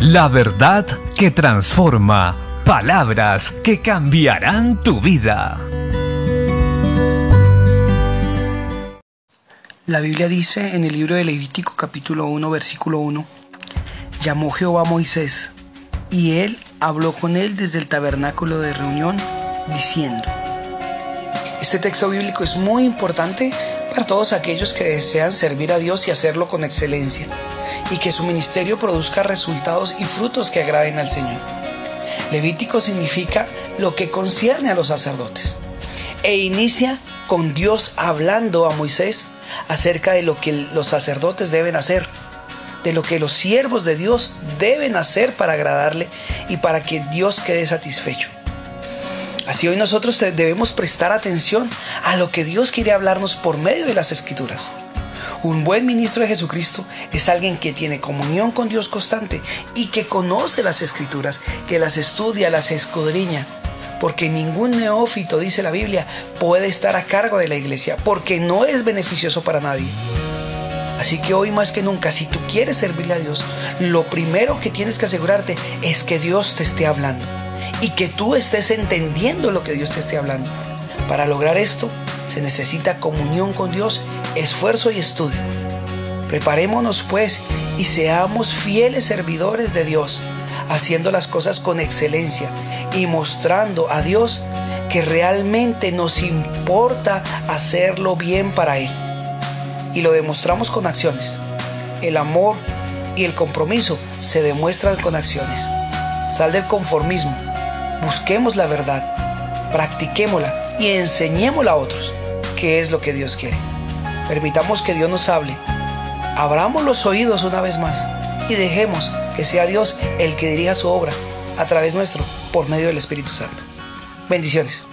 La verdad que transforma. Palabras que cambiarán tu vida. La Biblia dice en el libro de Levítico capítulo 1 versículo 1, llamó Jehová a Moisés y él habló con él desde el tabernáculo de reunión diciendo, este texto bíblico es muy importante para todos aquellos que desean servir a Dios y hacerlo con excelencia, y que su ministerio produzca resultados y frutos que agraden al Señor. Levítico significa lo que concierne a los sacerdotes, e inicia con Dios hablando a Moisés acerca de lo que los sacerdotes deben hacer, de lo que los siervos de Dios deben hacer para agradarle y para que Dios quede satisfecho. Así hoy nosotros debemos prestar atención a lo que Dios quiere hablarnos por medio de las escrituras. Un buen ministro de Jesucristo es alguien que tiene comunión con Dios constante y que conoce las escrituras, que las estudia, las escudriña. Porque ningún neófito, dice la Biblia, puede estar a cargo de la iglesia, porque no es beneficioso para nadie. Así que hoy más que nunca, si tú quieres servirle a Dios, lo primero que tienes que asegurarte es que Dios te esté hablando y que tú estés entendiendo lo que Dios te esté hablando. Para lograr esto se necesita comunión con Dios, esfuerzo y estudio. Preparémonos pues y seamos fieles servidores de Dios, haciendo las cosas con excelencia y mostrando a Dios que realmente nos importa hacerlo bien para Él. Y lo demostramos con acciones. El amor y el compromiso se demuestran con acciones. Sal del conformismo busquemos la verdad, practiquémosla y enseñémosla a otros, que es lo que Dios quiere. Permitamos que Dios nos hable, abramos los oídos una vez más y dejemos que sea Dios el que dirija su obra a través nuestro por medio del Espíritu Santo. Bendiciones.